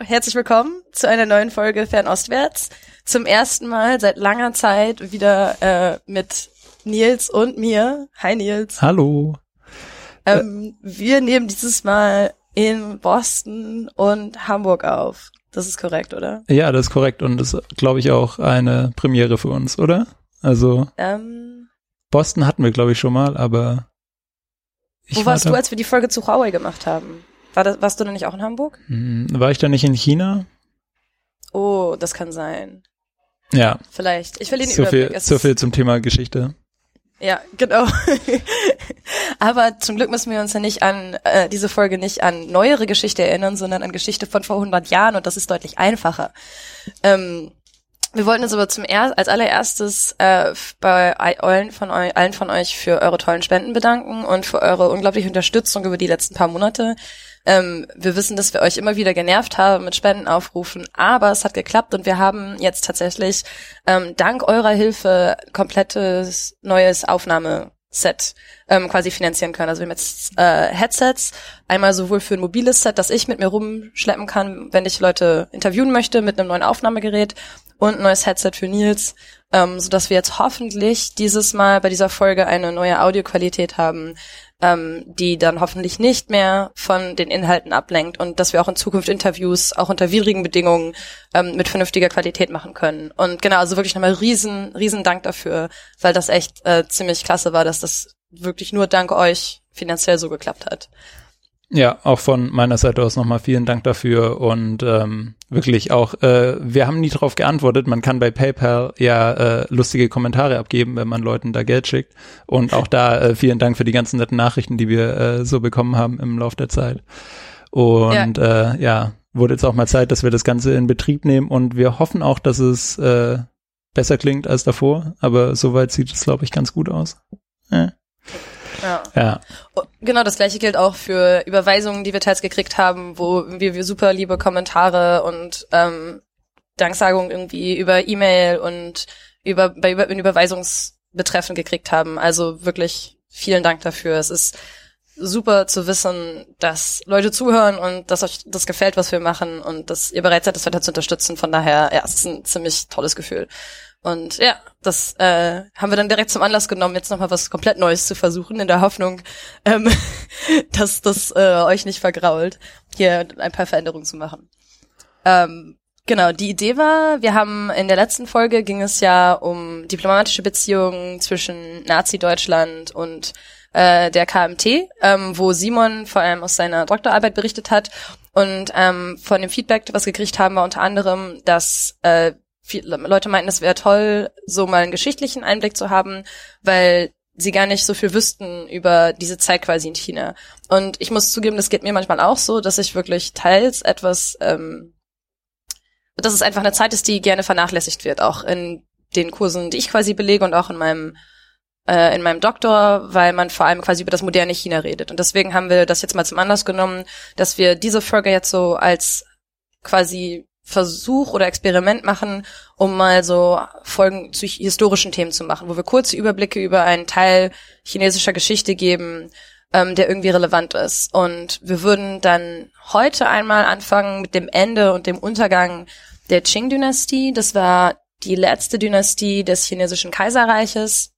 Herzlich willkommen zu einer neuen Folge Fernostwärts. Zum ersten Mal seit langer Zeit wieder äh, mit Nils und mir. Hi Nils. Hallo. Ähm, wir nehmen dieses Mal in Boston und Hamburg auf. Das ist korrekt, oder? Ja, das ist korrekt und das ist, glaube ich, auch eine Premiere für uns, oder? Also Ähm, Boston hatten wir, glaube ich, schon mal, aber ich wo warst war du, als wir die Folge zu Huawei gemacht haben? War das, warst du denn nicht auch in Hamburg? Hm, war ich da nicht in China? Oh, das kann sein. Ja, Vielleicht. Ich verliere den so Überblick. viel, Es so viel zum Thema Geschichte. Ja, genau. Aber zum Glück müssen wir uns ja nicht an äh, diese Folge nicht an neuere Geschichte erinnern, sondern an Geschichte von vor 100 Jahren und das ist deutlich einfacher. Ähm, wir wollten uns aber zum er als allererstes äh, bei ei- allen von, eu allen von euch für eure tollen Spenden bedanken und für eure unglaubliche Unterstützung über die letzten paar Monate. Ähm, wir wissen, dass wir euch immer wieder genervt haben mit Spendenaufrufen, aber es hat geklappt und wir haben jetzt tatsächlich ähm, dank eurer Hilfe komplettes neues Aufnahmeset ähm, quasi finanzieren können. Also wir haben jetzt äh, Headsets, einmal sowohl für ein mobiles Set, das ich mit mir rumschleppen kann, wenn ich Leute interviewen möchte mit einem neuen Aufnahmegerät und ein neues Headset für Nils, ähm, sodass wir jetzt hoffentlich dieses Mal bei dieser Folge eine neue Audioqualität haben, ähm, die dann hoffentlich nicht mehr von den Inhalten ablenkt und dass wir auch in Zukunft Interviews auch unter widrigen Bedingungen ähm, mit vernünftiger Qualität machen können. Und genau, also wirklich nochmal riesen, riesen Dank dafür, weil das echt äh, ziemlich klasse war, dass das wirklich nur dank euch finanziell so geklappt hat. Ja, auch von meiner Seite aus nochmal vielen Dank dafür und ähm, wirklich auch, äh, wir haben nie darauf geantwortet. Man kann bei PayPal ja äh, lustige Kommentare abgeben, wenn man Leuten da Geld schickt. Und auch da äh, vielen Dank für die ganzen netten Nachrichten, die wir äh, so bekommen haben im Laufe der Zeit. Und ja. Äh, ja, wurde jetzt auch mal Zeit, dass wir das Ganze in Betrieb nehmen und wir hoffen auch, dass es äh, besser klingt als davor. Aber soweit sieht es, glaube ich, ganz gut aus. Ja. Ja. ja. Genau, das gleiche gilt auch für Überweisungen, die wir teils gekriegt haben, wo wir, wir super liebe Kommentare und ähm, Danksagungen irgendwie über E-Mail und über bei über, in Überweisungsbetreffen gekriegt haben. Also wirklich vielen Dank dafür. Es ist super zu wissen, dass Leute zuhören und dass euch das gefällt, was wir machen und dass ihr bereit seid, das weiter zu unterstützen. Von daher, ja, es ist ein ziemlich tolles Gefühl. Und ja, das äh, haben wir dann direkt zum Anlass genommen, jetzt nochmal was komplett Neues zu versuchen, in der Hoffnung, ähm, dass das äh, euch nicht vergrault, hier ein paar Veränderungen zu machen. Ähm, genau, die Idee war, wir haben in der letzten Folge ging es ja um diplomatische Beziehungen zwischen Nazi-Deutschland und äh, der KMT, ähm, wo Simon vor allem aus seiner Doktorarbeit berichtet hat. Und ähm, von dem Feedback, was wir gekriegt haben, war unter anderem, dass äh, viele Leute meinten, es wäre toll, so mal einen geschichtlichen Einblick zu haben, weil sie gar nicht so viel wüssten über diese Zeit quasi in China. Und ich muss zugeben, das geht mir manchmal auch so, dass ich wirklich teils etwas, ähm, dass es einfach eine Zeit ist, die gerne vernachlässigt wird, auch in den Kursen, die ich quasi belege und auch in meinem äh, in meinem Doktor, weil man vor allem quasi über das moderne China redet. Und deswegen haben wir das jetzt mal zum Anlass genommen, dass wir diese Folge jetzt so als quasi Versuch oder Experiment machen, um mal so Folgen zu historischen Themen zu machen, wo wir kurze Überblicke über einen Teil chinesischer Geschichte geben, ähm, der irgendwie relevant ist. Und wir würden dann heute einmal anfangen mit dem Ende und dem Untergang der Qing-Dynastie. Das war die letzte Dynastie des chinesischen Kaiserreiches.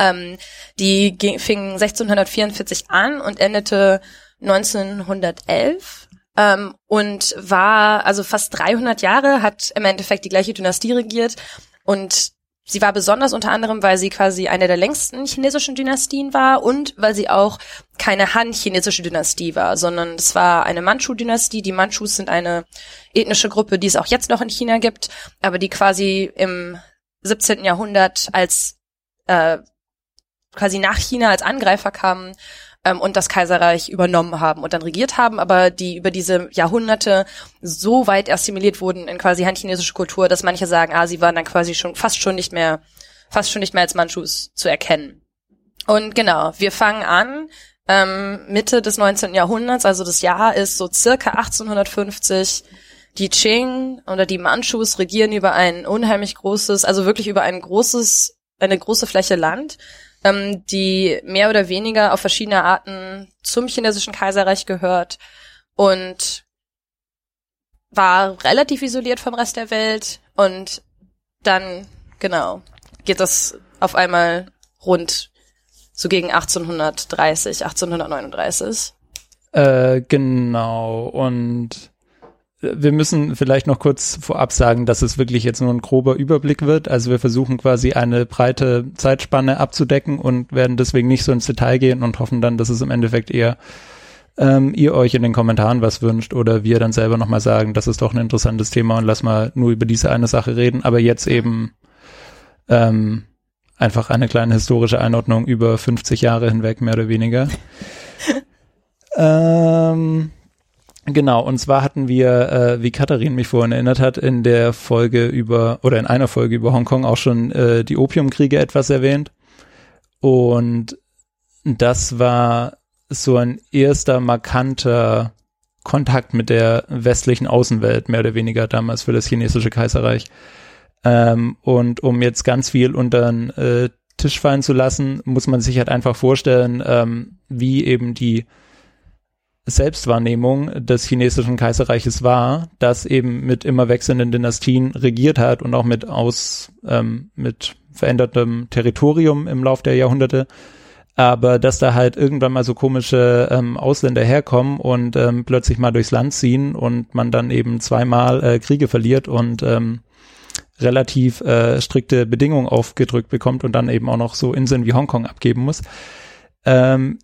Ähm, die ging, fing 1644 an und endete 1911 ähm, und war also fast 300 Jahre, hat im Endeffekt die gleiche Dynastie regiert und sie war besonders unter anderem, weil sie quasi eine der längsten chinesischen Dynastien war und weil sie auch keine Han-chinesische Dynastie war, sondern es war eine Manchu-Dynastie. Die Manchus sind eine ethnische Gruppe, die es auch jetzt noch in China gibt, aber die quasi im 17. Jahrhundert als äh, quasi nach China als Angreifer kamen ähm, und das Kaiserreich übernommen haben und dann regiert haben, aber die über diese Jahrhunderte so weit assimiliert wurden in quasi han-chinesische Kultur, dass manche sagen, ah, sie waren dann quasi schon fast schon nicht mehr, fast schon nicht mehr als Manchus zu erkennen. Und genau, wir fangen an ähm, Mitte des 19. Jahrhunderts, also das Jahr ist so circa 1850. Die Qing oder die Manchus regieren über ein unheimlich großes, also wirklich über ein großes, eine große Fläche Land ähm, die mehr oder weniger auf verschiedene Arten zum chinesischen Kaiserreich gehört. Und war relativ isoliert vom Rest der Welt und dann, genau, geht das auf einmal rund so gegen 1830, 1839. Äh, genau, und wir müssen vielleicht noch kurz vorab sagen, dass es wirklich jetzt nur ein grober Überblick wird. Also wir versuchen quasi eine breite Zeitspanne abzudecken und werden deswegen nicht so ins Detail gehen und hoffen dann, dass es im Endeffekt eher ähm, ihr euch in den Kommentaren was wünscht oder wir dann selber nochmal sagen, das ist doch ein interessantes Thema und lass mal nur über diese eine Sache reden. Aber jetzt eben ähm, einfach eine kleine historische Einordnung über 50 Jahre hinweg, mehr oder weniger. ähm, Genau, und zwar hatten wir, äh, wie Katharin mich vorhin erinnert hat, in der Folge über, oder in einer Folge über Hongkong auch schon äh, die Opiumkriege etwas erwähnt. Und das war so ein erster markanter Kontakt mit der westlichen Außenwelt, mehr oder weniger damals für das chinesische Kaiserreich. Ähm, und um jetzt ganz viel unter den äh, Tisch fallen zu lassen, muss man sich halt einfach vorstellen, ähm, wie eben die Selbstwahrnehmung des chinesischen Kaiserreiches war, das eben mit immer wechselnden Dynastien regiert hat und auch mit aus ähm, mit verändertem Territorium im Lauf der Jahrhunderte, aber dass da halt irgendwann mal so komische ähm, Ausländer herkommen und ähm, plötzlich mal durchs Land ziehen und man dann eben zweimal äh, Kriege verliert und ähm, relativ äh, strikte Bedingungen aufgedrückt bekommt und dann eben auch noch so Inseln wie Hongkong abgeben muss. Ähm,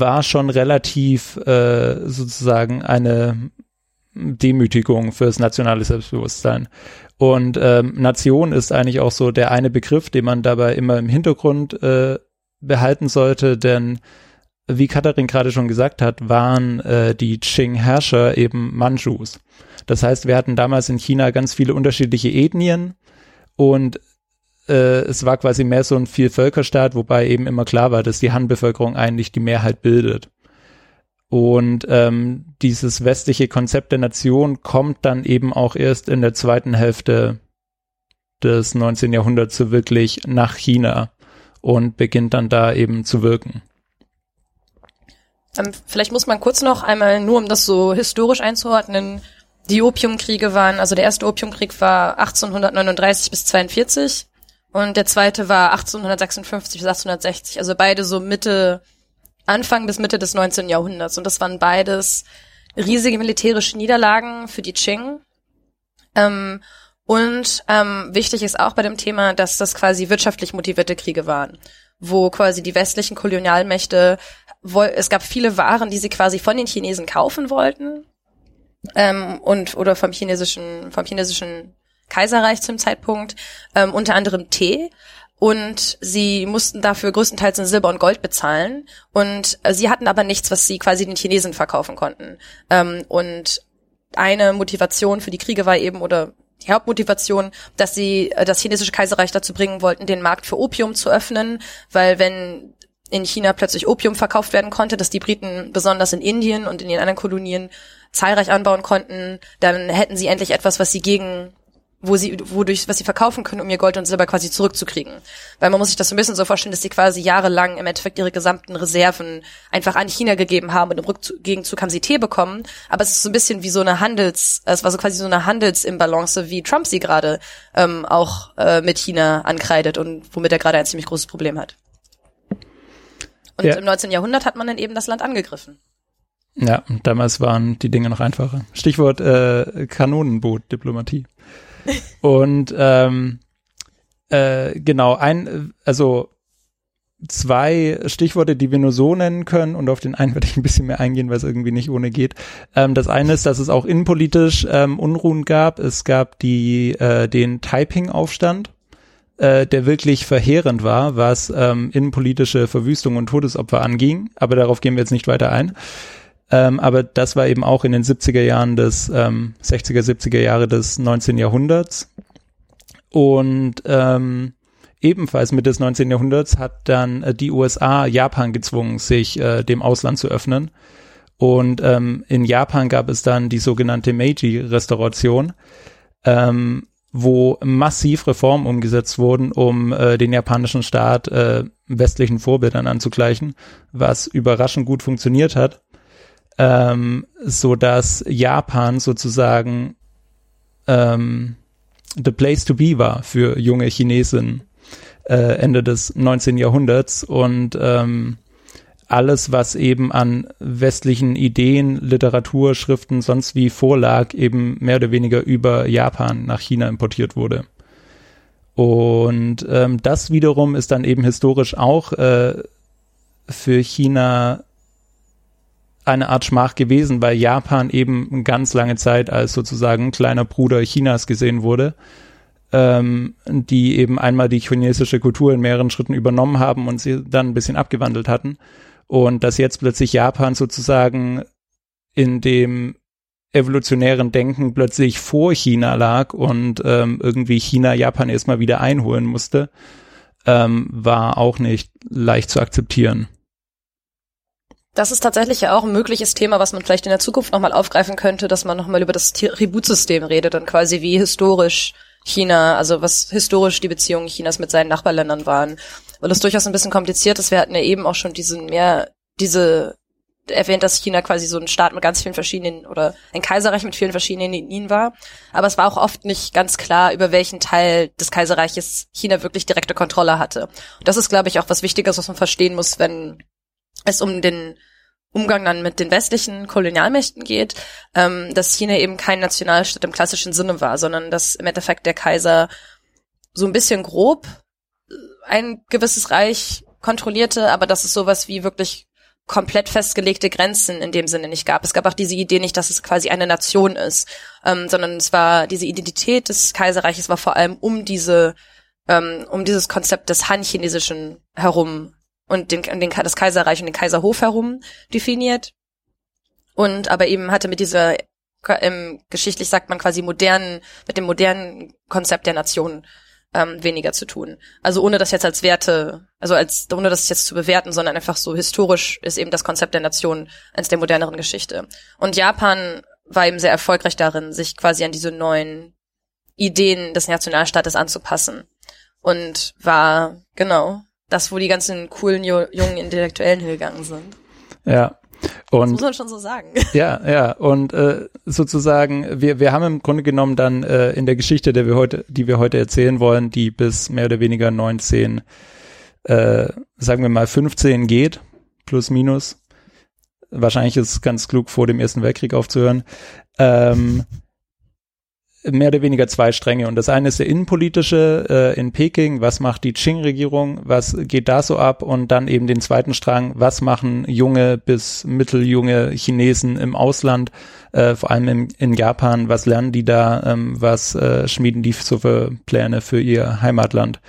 war schon relativ äh, sozusagen eine Demütigung fürs nationale Selbstbewusstsein. Und ähm, Nation ist eigentlich auch so der eine Begriff, den man dabei immer im Hintergrund äh, behalten sollte, denn wie Katharin gerade schon gesagt hat, waren äh, die Qing-Herrscher eben Manchus. Das heißt, wir hatten damals in China ganz viele unterschiedliche Ethnien und äh, es war quasi mehr so ein Vielvölkerstaat, wobei eben immer klar war, dass die Han-Bevölkerung eigentlich die Mehrheit bildet. Und ähm, dieses westliche Konzept der Nation kommt dann eben auch erst in der zweiten Hälfte des 19. Jahrhunderts so wirklich nach China und beginnt dann da eben zu wirken. Ähm, vielleicht muss man kurz noch einmal, nur um das so historisch einzuordnen, die Opiumkriege waren, also der erste Opiumkrieg war 1839 bis 42 und der zweite war 1856 bis 1860, also beide so Mitte, Anfang bis Mitte des 19. Jahrhunderts. Und das waren beides riesige militärische Niederlagen für die Qing. Ähm, und ähm, wichtig ist auch bei dem Thema, dass das quasi wirtschaftlich motivierte Kriege waren, wo quasi die westlichen Kolonialmächte, es gab viele Waren, die sie quasi von den Chinesen kaufen wollten ähm, und oder vom chinesischen vom chinesischen Kaiserreich zum Zeitpunkt, ähm, unter anderem Tee. Und sie mussten dafür größtenteils in Silber und Gold bezahlen. Und äh, sie hatten aber nichts, was sie quasi den Chinesen verkaufen konnten. Ähm, und eine Motivation für die Kriege war eben, oder die Hauptmotivation, dass sie äh, das chinesische Kaiserreich dazu bringen wollten, den Markt für Opium zu öffnen, weil wenn in China plötzlich Opium verkauft werden konnte, dass die Briten besonders in Indien und in den anderen Kolonien zahlreich anbauen konnten, dann hätten sie endlich etwas, was sie gegen wo sie, wodurch, was sie verkaufen können, um ihr Gold und Silber quasi zurückzukriegen. Weil man muss sich das so ein bisschen so vorstellen, dass sie quasi jahrelang im Endeffekt ihre gesamten Reserven einfach an China gegeben haben und im Gegenzug haben sie Tee bekommen. Aber es ist so ein bisschen wie so eine Handels, es war so quasi so eine Handelsimbalance, wie Trump sie gerade ähm, auch äh, mit China ankreidet und womit er gerade ein ziemlich großes Problem hat. Und ja. im 19. Jahrhundert hat man dann eben das Land angegriffen. Ja, und damals waren die Dinge noch einfacher. Stichwort äh, Kanonenboot-Diplomatie. Und ähm, äh, genau, ein, also zwei Stichworte, die wir nur so nennen können und auf den einen werde ich ein bisschen mehr eingehen, weil es irgendwie nicht ohne geht. Ähm, das eine ist, dass es auch innenpolitisch ähm, Unruhen gab. Es gab die äh, den Taiping-Aufstand, äh, der wirklich verheerend war, was ähm, innenpolitische Verwüstung und Todesopfer anging. Aber darauf gehen wir jetzt nicht weiter ein. Ähm, aber das war eben auch in den 70er Jahren des ähm, 60er, 70er Jahre des 19. Jahrhunderts. Und ähm, ebenfalls Mitte des 19. Jahrhunderts hat dann äh, die USA Japan gezwungen, sich äh, dem Ausland zu öffnen. Und ähm, in Japan gab es dann die sogenannte Meiji-Restauration, ähm, wo massiv Reformen umgesetzt wurden, um äh, den japanischen Staat äh, westlichen Vorbildern anzugleichen, was überraschend gut funktioniert hat ähm, so dass Japan sozusagen ähm, the place to be war für junge Chinesen äh, Ende des 19. Jahrhunderts und ähm, alles, was eben an westlichen Ideen, Literatur, Schriften, sonst wie vorlag, eben mehr oder weniger über Japan nach China importiert wurde. Und ähm, das wiederum ist dann eben historisch auch äh, für China eine Art Schmach gewesen, weil Japan eben ganz lange Zeit als sozusagen kleiner Bruder Chinas gesehen wurde, ähm, die eben einmal die chinesische Kultur in mehreren Schritten übernommen haben und sie dann ein bisschen abgewandelt hatten. Und dass jetzt plötzlich Japan sozusagen in dem evolutionären Denken plötzlich vor China lag und ähm, irgendwie China Japan erstmal wieder einholen musste, ähm, war auch nicht leicht zu akzeptieren. Das ist tatsächlich ja auch ein mögliches Thema, was man vielleicht in der Zukunft nochmal aufgreifen könnte, dass man nochmal über das Tributsystem redet und quasi wie historisch China, also was historisch die Beziehungen Chinas mit seinen Nachbarländern waren weil es durchaus ein bisschen kompliziert ist. Wir hatten ja eben auch schon diesen mehr, diese erwähnt, dass China quasi so ein Staat mit ganz vielen verschiedenen oder ein Kaiserreich mit vielen verschiedenen Ethnien war. Aber es war auch oft nicht ganz klar, über welchen Teil des Kaiserreiches China wirklich direkte Kontrolle hatte. Und das ist, glaube ich, auch was Wichtiges, was man verstehen muss, wenn es um den Umgang dann mit den westlichen Kolonialmächten geht, ähm, dass China eben kein Nationalstaat im klassischen Sinne war, sondern dass im Endeffekt der Kaiser so ein bisschen grob ein gewisses Reich kontrollierte, aber dass es sowas wie wirklich komplett festgelegte Grenzen in dem Sinne nicht gab. Es gab auch diese Idee nicht, dass es quasi eine Nation ist, ähm, sondern es war diese Identität des Kaiserreiches war vor allem um diese ähm, um dieses Konzept des Han-chinesischen herum und den, den, das Kaiserreich und den Kaiserhof herum definiert. Und aber eben hatte mit dieser ähm, geschichtlich sagt man quasi modernen, mit dem modernen Konzept der Nation ähm, weniger zu tun. Also ohne das jetzt als Werte, also als ohne das jetzt zu bewerten, sondern einfach so historisch ist eben das Konzept der Nation eines der moderneren Geschichte. Und Japan war eben sehr erfolgreich darin, sich quasi an diese neuen Ideen des Nationalstaates anzupassen. Und war, genau, das, wo die ganzen coolen jungen Intellektuellen hingegangen sind. Ja, und, das muss man schon so sagen. Ja, ja. Und äh, sozusagen, wir, wir haben im Grunde genommen dann äh, in der Geschichte, der wir heute, die wir heute erzählen wollen, die bis mehr oder weniger 19, äh, sagen wir mal 15 geht, plus minus. Wahrscheinlich ist es ganz klug, vor dem Ersten Weltkrieg aufzuhören. Ähm, mehr oder weniger zwei Stränge. Und das eine ist der innenpolitische äh, in Peking, was macht die Qing-Regierung, was geht da so ab? Und dann eben den zweiten Strang, was machen junge bis mitteljunge Chinesen im Ausland, äh, vor allem im, in Japan, was lernen die da, ähm, was äh, schmieden die so für Pläne für ihr Heimatland?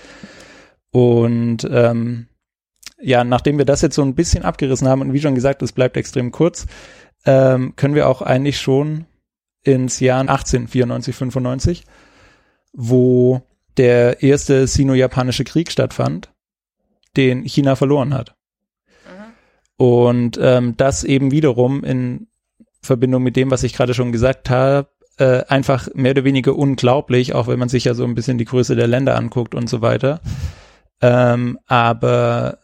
Und ähm, ja, nachdem wir das jetzt so ein bisschen abgerissen haben und wie schon gesagt, es bleibt extrem kurz, ähm, können wir auch eigentlich schon ins Jahr 1894, 95, wo der erste sino-japanische Krieg stattfand, den China verloren hat. Mhm. Und ähm, das eben wiederum in Verbindung mit dem, was ich gerade schon gesagt habe, äh, einfach mehr oder weniger unglaublich, auch wenn man sich ja so ein bisschen die Größe der Länder anguckt und so weiter. Ähm, aber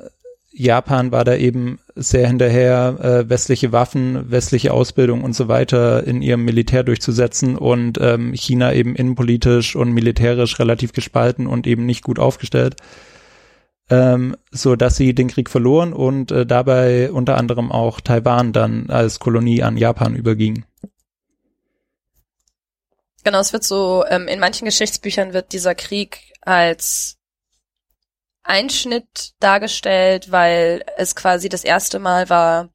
Japan war da eben sehr hinterher, äh, westliche Waffen, westliche Ausbildung und so weiter in ihrem Militär durchzusetzen und ähm, China eben innenpolitisch und militärisch relativ gespalten und eben nicht gut aufgestellt, ähm, so dass sie den Krieg verloren und äh, dabei unter anderem auch Taiwan dann als Kolonie an Japan überging. Genau, es wird so, ähm, in manchen Geschichtsbüchern wird dieser Krieg als Einschnitt dargestellt, weil es quasi das erste Mal war,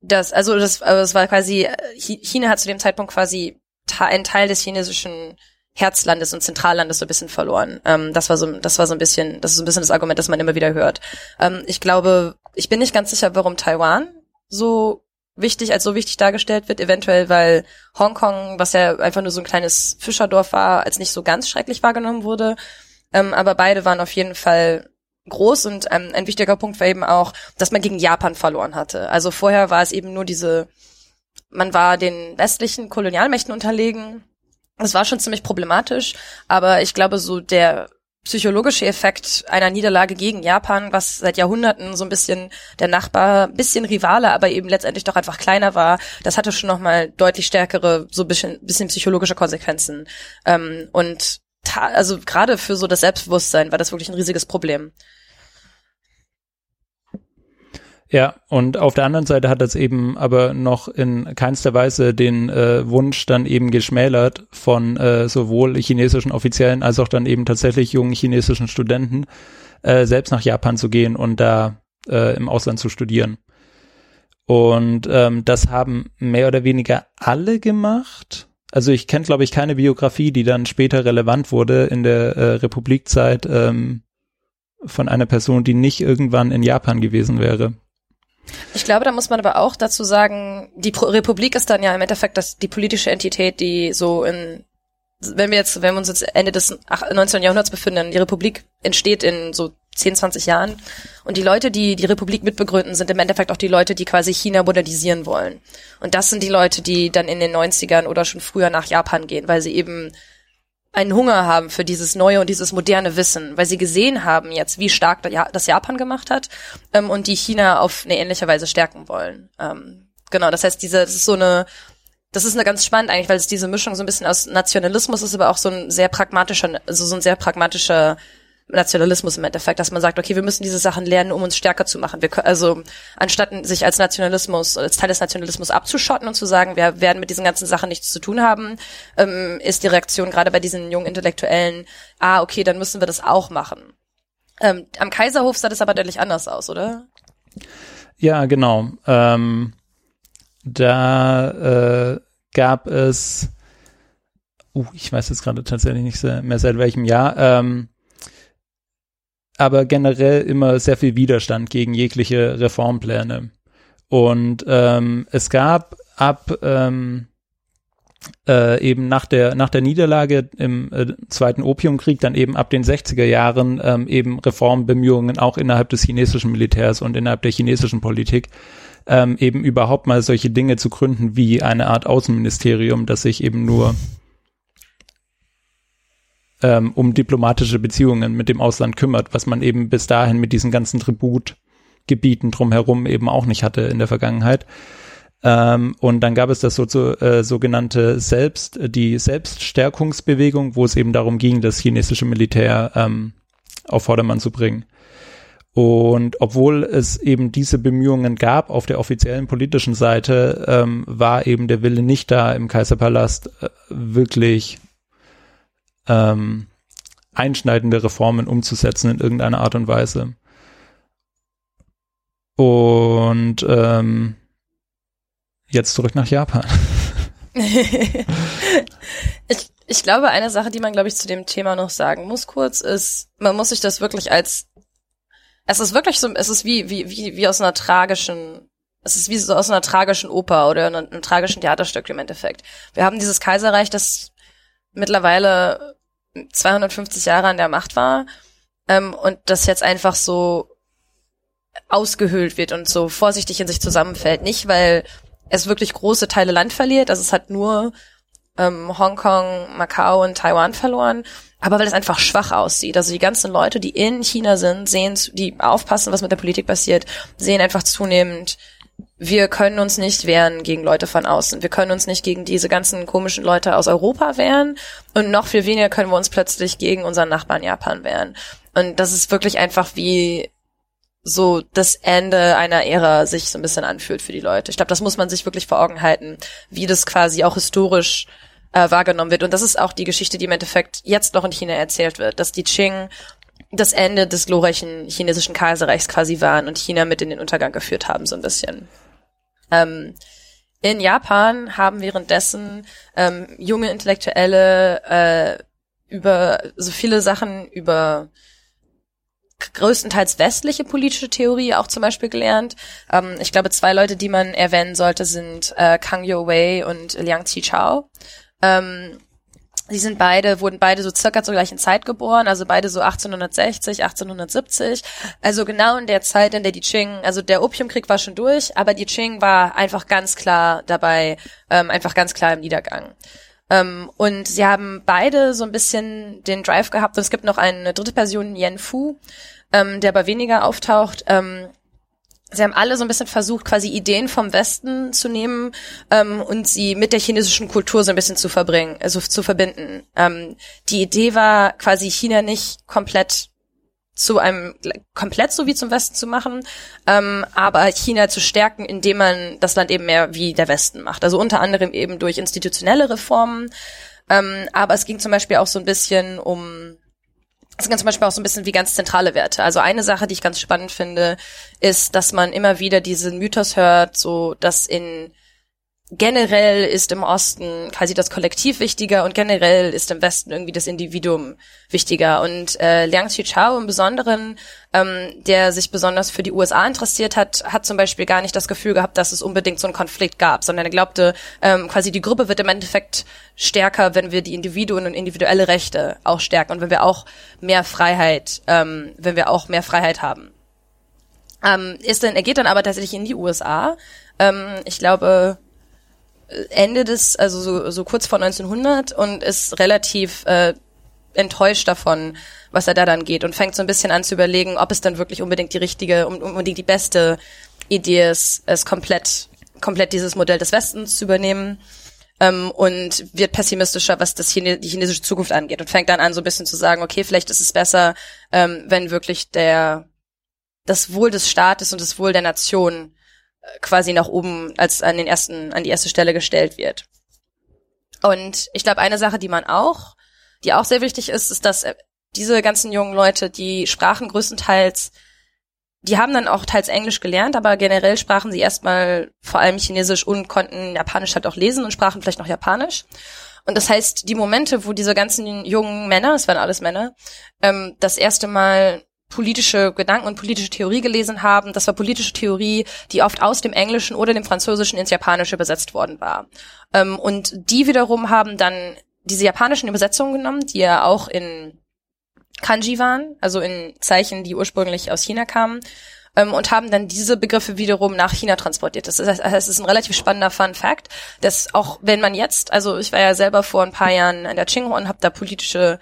dass, also das, also es war quasi, China hat zu dem Zeitpunkt quasi einen Teil des chinesischen Herzlandes und Zentrallandes so ein bisschen verloren. Ähm, das war so, das war so ein bisschen, das ist so ein bisschen das Argument, das man immer wieder hört. Ähm, ich glaube, ich bin nicht ganz sicher, warum Taiwan so wichtig als so wichtig dargestellt wird, eventuell weil Hongkong, was ja einfach nur so ein kleines Fischerdorf war, als nicht so ganz schrecklich wahrgenommen wurde. Ähm, aber beide waren auf jeden Fall groß und ähm, ein wichtiger Punkt war eben auch, dass man gegen Japan verloren hatte. Also vorher war es eben nur diese, man war den westlichen Kolonialmächten unterlegen. Das war schon ziemlich problematisch, aber ich glaube so der psychologische Effekt einer Niederlage gegen Japan, was seit Jahrhunderten so ein bisschen der Nachbar, bisschen Rivale, aber eben letztendlich doch einfach kleiner war, das hatte schon nochmal deutlich stärkere, so ein bisschen, bisschen psychologische Konsequenzen. Ähm, und also gerade für so das Selbstbewusstsein war das wirklich ein riesiges Problem. Ja, und auf der anderen Seite hat das eben aber noch in keinster Weise den äh, Wunsch dann eben geschmälert von äh, sowohl chinesischen Offiziellen als auch dann eben tatsächlich jungen chinesischen Studenten, äh, selbst nach Japan zu gehen und da äh, im Ausland zu studieren. Und ähm, das haben mehr oder weniger alle gemacht. Also ich kenne, glaube ich, keine Biografie, die dann später relevant wurde in der äh, Republikzeit ähm, von einer Person, die nicht irgendwann in Japan gewesen wäre. Ich glaube, da muss man aber auch dazu sagen, die Republik ist dann ja im Endeffekt das, die politische Entität, die so in, wenn wir jetzt, wenn wir uns jetzt Ende des 19. Jahrhunderts befinden, die Republik entsteht in so 10, 20 Jahren. Und die Leute, die die Republik mitbegründen, sind im Endeffekt auch die Leute, die quasi China modernisieren wollen. Und das sind die Leute, die dann in den 90ern oder schon früher nach Japan gehen, weil sie eben einen Hunger haben für dieses neue und dieses moderne Wissen, weil sie gesehen haben jetzt, wie stark das Japan gemacht hat ähm, und die China auf eine ähnliche Weise stärken wollen. Ähm, genau, das heißt, diese, das ist so eine, das ist eine ganz spannend eigentlich, weil es diese Mischung so ein bisschen aus Nationalismus ist, aber auch so ein sehr pragmatischer, also so ein sehr pragmatischer Nationalismus im Endeffekt, dass man sagt, okay, wir müssen diese Sachen lernen, um uns stärker zu machen. Wir, also anstatt sich als Nationalismus, als Teil des Nationalismus abzuschotten und zu sagen, wir werden mit diesen ganzen Sachen nichts zu tun haben, ähm, ist die Reaktion gerade bei diesen jungen Intellektuellen, ah, okay, dann müssen wir das auch machen. Ähm, am Kaiserhof sah das aber deutlich anders aus, oder? Ja, genau. Ähm, da äh, gab es, uh, ich weiß jetzt gerade tatsächlich nicht mehr seit welchem Jahr, ähm, aber generell immer sehr viel Widerstand gegen jegliche Reformpläne. Und ähm, es gab ab ähm, äh, eben nach der nach der Niederlage im äh, zweiten Opiumkrieg dann eben ab den 60er Jahren ähm, eben Reformbemühungen auch innerhalb des chinesischen Militärs und innerhalb der chinesischen Politik ähm, eben überhaupt mal solche Dinge zu gründen wie eine Art Außenministerium, das sich eben nur ähm, um diplomatische Beziehungen mit dem Ausland kümmert, was man eben bis dahin mit diesen ganzen Tributgebieten drumherum eben auch nicht hatte in der Vergangenheit. Ähm, und dann gab es das so, so äh, sogenannte Selbst, die Selbststärkungsbewegung, wo es eben darum ging, das chinesische Militär ähm, auf Vordermann zu bringen. Und obwohl es eben diese Bemühungen gab auf der offiziellen politischen Seite, ähm, war eben der Wille nicht da, im Kaiserpalast äh, wirklich ähm, einschneidende Reformen umzusetzen in irgendeiner Art und Weise. Und ähm, jetzt zurück nach Japan. ich, ich glaube, eine Sache, die man, glaube ich, zu dem Thema noch sagen muss kurz, ist, man muss sich das wirklich als es ist wirklich so, es ist wie, wie, wie, wie aus einer tragischen, es ist wie so aus einer tragischen Oper oder einem, einem tragischen Theaterstück im Endeffekt. Wir haben dieses Kaiserreich, das mittlerweile 250 Jahre an der Macht war ähm, und das jetzt einfach so ausgehöhlt wird und so vorsichtig in sich zusammenfällt. Nicht, weil es wirklich große Teile Land verliert, also es hat nur ähm, Hongkong, Macau und Taiwan verloren, aber weil es einfach schwach aussieht. Also die ganzen Leute, die in China sind, sehen, die aufpassen, was mit der Politik passiert, sehen einfach zunehmend wir können uns nicht wehren gegen Leute von außen. Wir können uns nicht gegen diese ganzen komischen Leute aus Europa wehren und noch viel weniger können wir uns plötzlich gegen unseren Nachbarn Japan wehren. Und das ist wirklich einfach wie so das Ende einer Ära sich so ein bisschen anfühlt für die Leute. Ich glaube, das muss man sich wirklich vor Augen halten, wie das quasi auch historisch äh, wahrgenommen wird. Und das ist auch die Geschichte, die im Endeffekt jetzt noch in China erzählt wird, dass die Qing das Ende des glorreichen chinesischen Kaiserreichs quasi waren und China mit in den Untergang geführt haben, so ein bisschen. Ähm, in Japan haben währenddessen ähm, junge Intellektuelle äh, über so viele Sachen über größtenteils westliche politische Theorie auch zum Beispiel gelernt. Ähm, ich glaube, zwei Leute, die man erwähnen sollte, sind äh, Kang Yo Wei und Liang Qichao. Ähm, Sie sind beide, wurden beide so circa zur gleichen Zeit geboren, also beide so 1860, 1870. Also genau in der Zeit, in der die Qing, also der Opiumkrieg war schon durch, aber die Qing war einfach ganz klar dabei, ähm, einfach ganz klar im Niedergang. Ähm, und sie haben beide so ein bisschen den Drive gehabt. Und es gibt noch eine dritte Person, Yen Fu, ähm, der aber weniger auftaucht. Ähm, sie haben alle so ein bisschen versucht, quasi Ideen vom Westen zu nehmen ähm, und sie mit der chinesischen Kultur so ein bisschen zu verbringen, also zu verbinden. Ähm, die Idee war quasi China nicht komplett zu einem komplett so wie zum Westen zu machen, ähm, aber China zu stärken, indem man das Land eben mehr wie der Westen macht. Also unter anderem eben durch institutionelle Reformen. Ähm, aber es ging zum Beispiel auch so ein bisschen um es ging zum Beispiel auch so ein bisschen wie ganz zentrale Werte. Also eine Sache, die ich ganz spannend finde, ist, dass man immer wieder diesen Mythos hört, so dass in generell ist im Osten quasi das Kollektiv wichtiger und generell ist im Westen irgendwie das Individuum wichtiger. Und äh, Liang Qichao im Besonderen, ähm, der sich besonders für die USA interessiert hat, hat zum Beispiel gar nicht das Gefühl gehabt, dass es unbedingt so einen Konflikt gab, sondern er glaubte, ähm, quasi die Gruppe wird im Endeffekt stärker, wenn wir die Individuen und individuelle Rechte auch stärken und wenn wir auch mehr Freiheit, ähm, wenn wir auch mehr Freiheit haben. Ähm, ist dann, er geht dann aber tatsächlich in die USA. Ähm, ich glaube, Ende des, also so, so kurz vor 1900 und ist relativ äh, enttäuscht davon, was er da dann geht und fängt so ein bisschen an zu überlegen, ob es dann wirklich unbedingt die richtige, unbedingt die beste Idee ist, es komplett, komplett dieses Modell des Westens zu übernehmen ähm, und wird pessimistischer, was das Chine die chinesische Zukunft angeht und fängt dann an so ein bisschen zu sagen, okay, vielleicht ist es besser, ähm, wenn wirklich der das Wohl des Staates und das Wohl der Nation quasi nach oben als an den ersten, an die erste Stelle gestellt wird. Und ich glaube, eine Sache, die man auch, die auch sehr wichtig ist, ist, dass äh, diese ganzen jungen Leute, die sprachen größtenteils, die haben dann auch teils Englisch gelernt, aber generell sprachen sie erstmal vor allem Chinesisch und konnten Japanisch halt auch lesen und sprachen vielleicht noch Japanisch. Und das heißt, die Momente, wo diese ganzen jungen Männer, es waren alles Männer, ähm, das erste Mal politische Gedanken und politische Theorie gelesen haben. Das war politische Theorie, die oft aus dem Englischen oder dem Französischen ins Japanische übersetzt worden war. Ähm, und die wiederum haben dann diese japanischen Übersetzungen genommen, die ja auch in Kanji waren, also in Zeichen, die ursprünglich aus China kamen, ähm, und haben dann diese Begriffe wiederum nach China transportiert. Das ist, das ist ein relativ spannender Fun Fact, dass auch wenn man jetzt, also ich war ja selber vor ein paar Jahren an der Tsinghua und habe da politische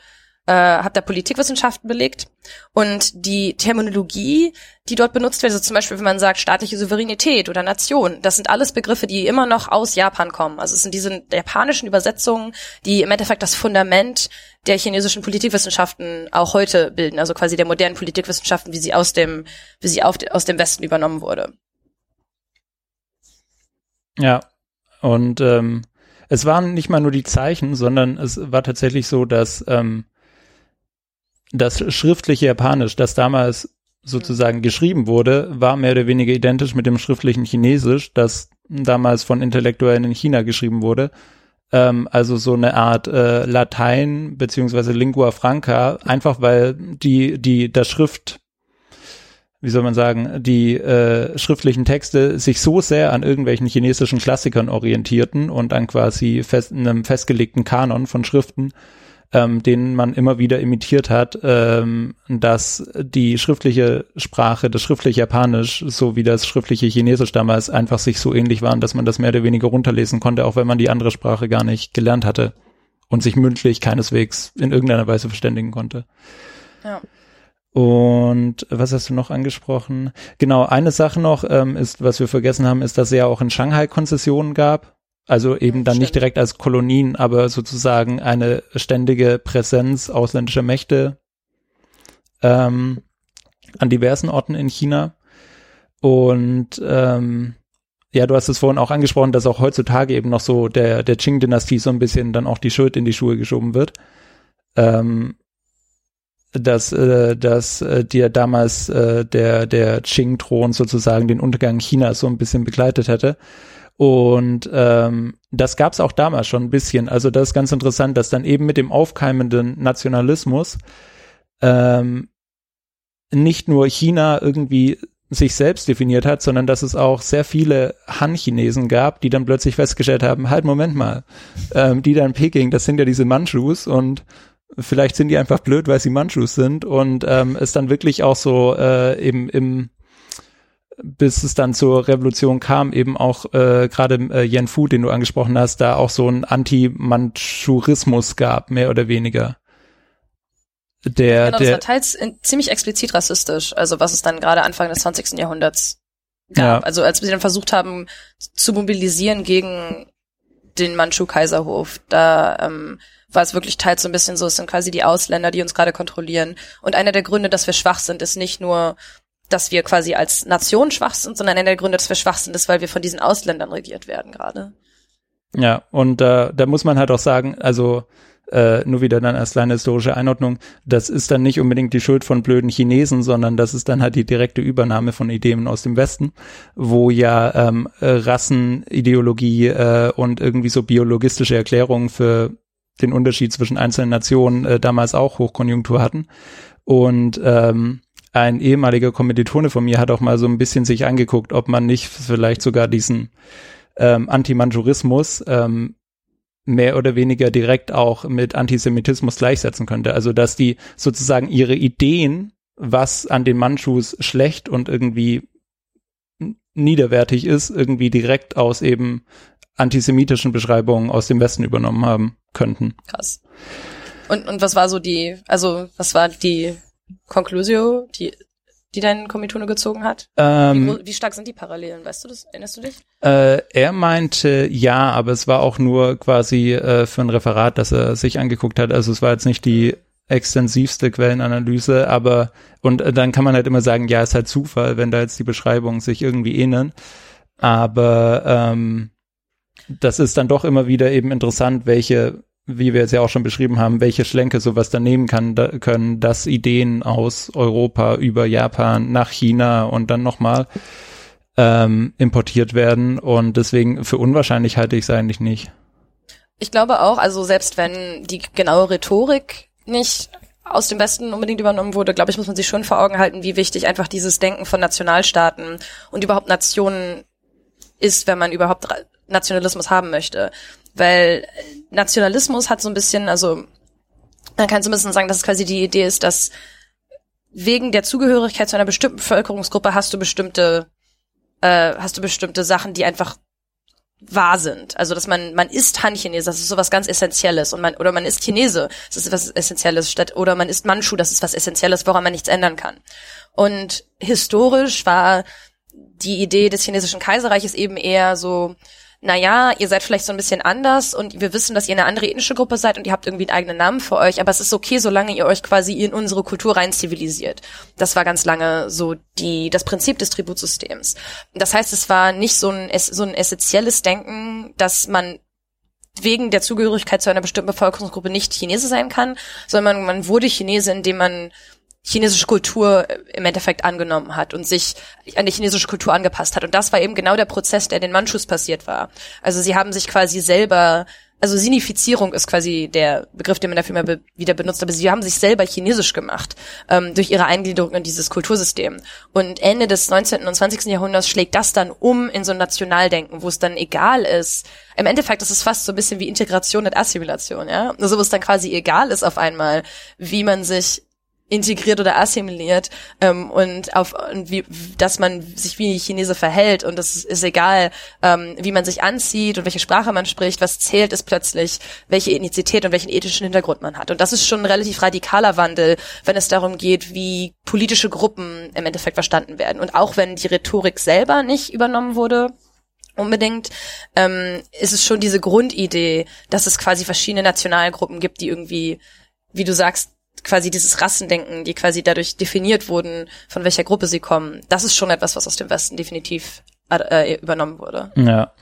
äh, habe da Politikwissenschaften belegt und die Terminologie, die dort benutzt wird, also zum Beispiel, wenn man sagt staatliche Souveränität oder Nation, das sind alles Begriffe, die immer noch aus Japan kommen. Also es sind diese japanischen Übersetzungen, die im Endeffekt das Fundament der chinesischen Politikwissenschaften auch heute bilden, also quasi der modernen Politikwissenschaften, wie sie aus dem, wie sie auf, aus dem Westen übernommen wurde. Ja, und ähm, es waren nicht mal nur die Zeichen, sondern es war tatsächlich so, dass ähm, das schriftliche Japanisch, das damals sozusagen geschrieben wurde, war mehr oder weniger identisch mit dem schriftlichen Chinesisch, das damals von Intellektuellen in China geschrieben wurde. Ähm, also so eine Art äh, Latein beziehungsweise Lingua Franca, einfach weil die, die, das Schrift, wie soll man sagen, die äh, schriftlichen Texte sich so sehr an irgendwelchen chinesischen Klassikern orientierten und an quasi fest, einem festgelegten Kanon von Schriften, ähm, den man immer wieder imitiert hat, ähm, dass die schriftliche Sprache, das schriftliche Japanisch so wie das schriftliche Chinesisch damals einfach sich so ähnlich waren, dass man das mehr oder weniger runterlesen konnte, auch wenn man die andere Sprache gar nicht gelernt hatte und sich mündlich keineswegs in irgendeiner Weise verständigen konnte. Ja. Und was hast du noch angesprochen? Genau, eine Sache noch ähm, ist, was wir vergessen haben, ist, dass es ja auch in Shanghai Konzessionen gab. Also eben dann Stimmt. nicht direkt als Kolonien, aber sozusagen eine ständige Präsenz ausländischer Mächte ähm, an diversen Orten in China. Und ähm, ja, du hast es vorhin auch angesprochen, dass auch heutzutage eben noch so der, der Qing-Dynastie so ein bisschen dann auch die Schuld in die Schuhe geschoben wird. Ähm, dass, äh, dass äh, dir damals äh, der, der Qing-Thron sozusagen den Untergang Chinas so ein bisschen begleitet hätte. Und ähm, das gab es auch damals schon ein bisschen. Also das ist ganz interessant, dass dann eben mit dem aufkeimenden Nationalismus ähm, nicht nur China irgendwie sich selbst definiert hat, sondern dass es auch sehr viele Han-Chinesen gab, die dann plötzlich festgestellt haben, halt, Moment mal, ähm, die da in Peking, das sind ja diese Manchus und vielleicht sind die einfach blöd, weil sie Manchus sind und ähm, es dann wirklich auch so äh, im, im bis es dann zur Revolution kam, eben auch äh, gerade äh, Yen Fu, den du angesprochen hast, da auch so ein Anti-Manchurismus gab, mehr oder weniger. Der, genau, der, das war teils in, ziemlich explizit rassistisch, also was es dann gerade Anfang des 20. Jahrhunderts gab. Ja. Also als wir dann versucht haben zu mobilisieren gegen den Manchu-Kaiserhof, da ähm, war es wirklich teils so ein bisschen so, es sind quasi die Ausländer, die uns gerade kontrollieren. Und einer der Gründe, dass wir schwach sind, ist nicht nur, dass wir quasi als Nation schwach sind, sondern einer der Gründe, dass wir schwach sind, ist, weil wir von diesen Ausländern regiert werden gerade. Ja, und äh, da muss man halt auch sagen, also äh, nur wieder dann als kleine historische Einordnung, das ist dann nicht unbedingt die Schuld von blöden Chinesen, sondern das ist dann halt die direkte Übernahme von Ideen aus dem Westen, wo ja ähm, äh, Rassenideologie äh, und irgendwie so biologistische Erklärungen für den Unterschied zwischen einzelnen Nationen äh, damals auch Hochkonjunktur hatten. Und ähm, ein ehemaliger Kommilitone von mir hat auch mal so ein bisschen sich angeguckt, ob man nicht vielleicht sogar diesen ähm, Antimanchurismus ähm, mehr oder weniger direkt auch mit Antisemitismus gleichsetzen könnte. Also dass die sozusagen ihre Ideen, was an den Manchus schlecht und irgendwie niederwertig ist, irgendwie direkt aus eben antisemitischen Beschreibungen aus dem Westen übernommen haben könnten. Krass. Und, und was war so die, also was war die Conclusio, die die dein Kommilitone gezogen hat? Ähm, wie, wie, stark sind die Parallelen? Weißt du das? Erinnerst du dich? Äh, er meinte ja, aber es war auch nur quasi äh, für ein Referat, das er sich angeguckt hat. Also es war jetzt nicht die extensivste Quellenanalyse, aber und äh, dann kann man halt immer sagen, ja, ist halt Zufall, wenn da jetzt die Beschreibungen sich irgendwie ähneln. Aber ähm, das ist dann doch immer wieder eben interessant, welche wie wir es ja auch schon beschrieben haben, welche Schlenke sowas dann nehmen kann, da, können, dass Ideen aus Europa über Japan nach China und dann nochmal ähm, importiert werden. Und deswegen für unwahrscheinlich halte ich es eigentlich nicht. Ich glaube auch, also selbst wenn die genaue Rhetorik nicht aus dem Westen unbedingt übernommen wurde, glaube ich, muss man sich schon vor Augen halten, wie wichtig einfach dieses Denken von Nationalstaaten und überhaupt Nationen ist, wenn man überhaupt Nationalismus haben möchte. Weil Nationalismus hat so ein bisschen, also man kann so ein bisschen sagen, dass es quasi die Idee ist, dass wegen der Zugehörigkeit zu einer bestimmten Bevölkerungsgruppe hast du bestimmte, äh, hast du bestimmte Sachen, die einfach wahr sind. Also dass man man ist Han-Chinese, das ist sowas ganz Essentielles und man oder man ist Chinese, das ist was Essentielles statt oder man ist Manchu, das ist was Essentielles, woran man nichts ändern kann. Und historisch war die Idee des chinesischen Kaiserreiches eben eher so naja, ihr seid vielleicht so ein bisschen anders und wir wissen, dass ihr eine andere ethnische Gruppe seid und ihr habt irgendwie einen eigenen Namen für euch, aber es ist okay, solange ihr euch quasi in unsere Kultur rein zivilisiert. Das war ganz lange so die, das Prinzip des Tributsystems. Das heißt, es war nicht so ein, so ein essentielles Denken, dass man wegen der Zugehörigkeit zu einer bestimmten Bevölkerungsgruppe nicht Chinese sein kann, sondern man wurde Chinese, indem man chinesische Kultur äh, im Endeffekt angenommen hat und sich an die chinesische Kultur angepasst hat. Und das war eben genau der Prozess, der den Manchus passiert war. Also sie haben sich quasi selber, also Sinifizierung ist quasi der Begriff, den man dafür immer be wieder benutzt, aber sie haben sich selber chinesisch gemacht ähm, durch ihre Eingliederung in dieses Kultursystem. Und Ende des 19. und 20. Jahrhunderts schlägt das dann um in so ein Nationaldenken, wo es dann egal ist. Im Endeffekt ist es fast so ein bisschen wie Integration und Assimilation, ja. Also wo es dann quasi egal ist auf einmal, wie man sich integriert oder assimiliert ähm, und auf und wie dass man sich wie Chinese verhält und es ist, egal ähm, wie man sich anzieht und welche Sprache man spricht was zählt ist plötzlich welche Ethnizität und welchen ethischen Hintergrund man hat. Und das ist schon ein relativ radikaler Wandel wenn es darum geht wie politische Gruppen im Endeffekt verstanden werden. Und auch wenn die Rhetorik selber nicht übernommen wurde unbedingt, ähm, ist es schon diese Grundidee, dass es quasi verschiedene Nationalgruppen gibt, die irgendwie, wie du sagst, quasi dieses Rassendenken, die quasi dadurch definiert wurden, von welcher Gruppe sie kommen, das ist schon etwas, was aus dem Westen definitiv äh, übernommen wurde. Ja.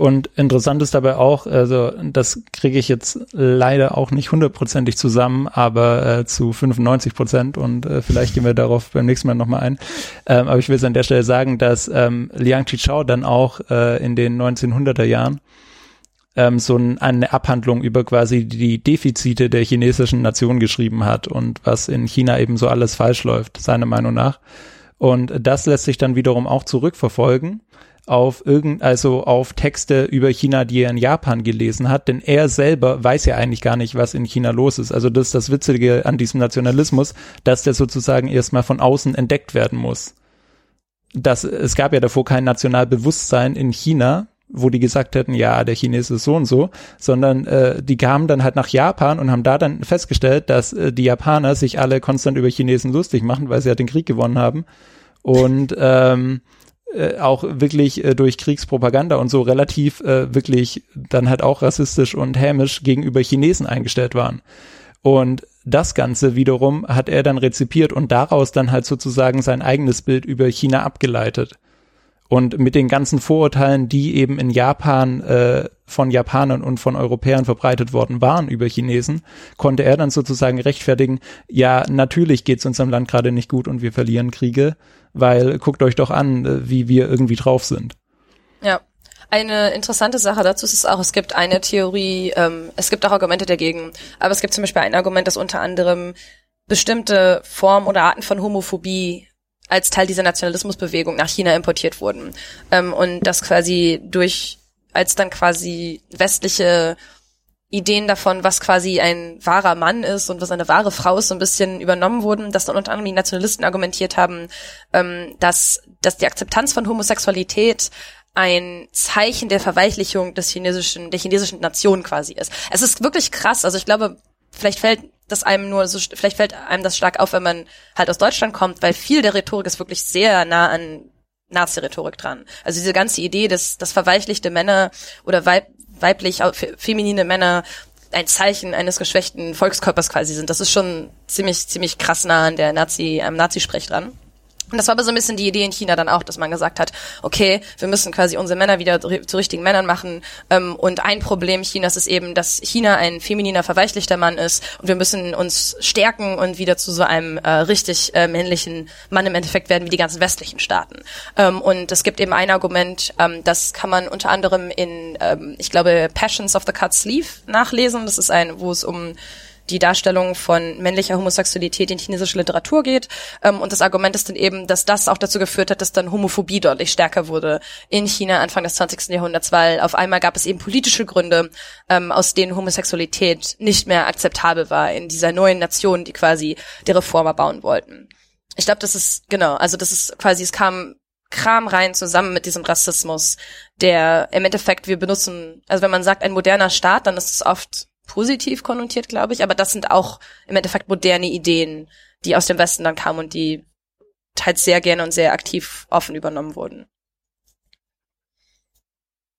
Und interessant ist dabei auch, also das kriege ich jetzt leider auch nicht hundertprozentig zusammen, aber äh, zu 95 Prozent und äh, vielleicht gehen wir darauf beim nächsten Mal nochmal ein. Ähm, aber ich will es an der Stelle sagen, dass ähm, Liang Qichao dann auch äh, in den 1900er Jahren ähm, so ein, eine Abhandlung über quasi die Defizite der chinesischen Nation geschrieben hat und was in China eben so alles falsch läuft, seiner Meinung nach. Und das lässt sich dann wiederum auch zurückverfolgen auf irgend, also auf Texte über China, die er in Japan gelesen hat, denn er selber weiß ja eigentlich gar nicht, was in China los ist. Also das ist das Witzige an diesem Nationalismus, dass der sozusagen erstmal von außen entdeckt werden muss. dass es gab ja davor kein Nationalbewusstsein in China, wo die gesagt hätten, ja, der Chinese ist so und so, sondern äh, die kamen dann halt nach Japan und haben da dann festgestellt, dass äh, die Japaner sich alle konstant über Chinesen lustig machen, weil sie ja halt den Krieg gewonnen haben und ähm, äh, auch wirklich äh, durch Kriegspropaganda und so relativ äh, wirklich dann halt auch rassistisch und hämisch gegenüber Chinesen eingestellt waren. Und das Ganze wiederum hat er dann rezipiert und daraus dann halt sozusagen sein eigenes Bild über China abgeleitet. Und mit den ganzen Vorurteilen, die eben in Japan äh, von Japanern und von Europäern verbreitet worden waren über Chinesen, konnte er dann sozusagen rechtfertigen, ja, natürlich geht's unserem Land gerade nicht gut und wir verlieren Kriege, weil guckt euch doch an, äh, wie wir irgendwie drauf sind. Ja. Eine interessante Sache dazu ist es auch, es gibt eine Theorie, ähm, es gibt auch Argumente dagegen, aber es gibt zum Beispiel ein Argument, das unter anderem bestimmte Formen oder Arten von Homophobie als Teil dieser Nationalismusbewegung nach China importiert wurden. Ähm, und das quasi durch, als dann quasi westliche Ideen davon, was quasi ein wahrer Mann ist und was eine wahre Frau ist, so ein bisschen übernommen wurden, dass dann unter anderem die Nationalisten argumentiert haben, ähm, dass, dass die Akzeptanz von Homosexualität ein Zeichen der Verweichlichung des chinesischen, der chinesischen Nation quasi ist. Es ist wirklich krass. Also ich glaube, vielleicht fällt das einem nur so, vielleicht fällt einem das stark auf, wenn man halt aus Deutschland kommt, weil viel der Rhetorik ist wirklich sehr nah an Nazi-Rhetorik dran. Also diese ganze Idee, dass, dass verweichlichte Männer oder weib, weiblich, feminine Männer ein Zeichen eines geschwächten Volkskörpers quasi sind, das ist schon ziemlich, ziemlich krass nah an der Nazi, am Nazi-Sprech dran. Und das war aber so ein bisschen die Idee in China dann auch, dass man gesagt hat, okay, wir müssen quasi unsere Männer wieder zu richtigen Männern machen. Ähm, und ein Problem Chinas ist eben, dass China ein femininer, verweichlichter Mann ist und wir müssen uns stärken und wieder zu so einem äh, richtig äh, männlichen Mann im Endeffekt werden wie die ganzen westlichen Staaten. Ähm, und es gibt eben ein Argument, ähm, das kann man unter anderem in, ich glaube, Passions of the Cut Sleeve nachlesen. Das ist ein, wo es um die Darstellung von männlicher Homosexualität in chinesischer Literatur geht. Ähm, und das Argument ist dann eben, dass das auch dazu geführt hat, dass dann Homophobie deutlich stärker wurde in China Anfang des 20. Jahrhunderts, weil auf einmal gab es eben politische Gründe, ähm, aus denen Homosexualität nicht mehr akzeptabel war in dieser neuen Nation, die quasi die Reformer bauen wollten. Ich glaube, das ist, genau, also das ist quasi, es kam Kram rein zusammen mit diesem Rassismus, der im Endeffekt wir benutzen, also wenn man sagt ein moderner Staat, dann ist es oft positiv konnotiert, glaube ich, aber das sind auch im Endeffekt moderne Ideen, die aus dem Westen dann kamen und die teils sehr gerne und sehr aktiv offen übernommen wurden.